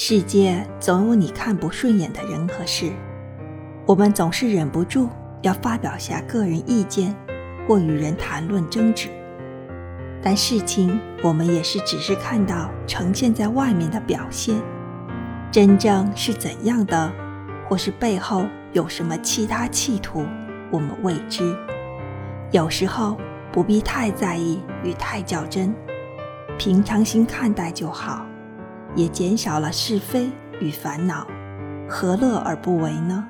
世界总有你看不顺眼的人和事，我们总是忍不住要发表下个人意见，或与人谈论争执。但事情我们也是只是看到呈现在外面的表现，真正是怎样的，或是背后有什么其他企图，我们未知。有时候不必太在意与太较真，平常心看待就好。也减少了是非与烦恼，何乐而不为呢？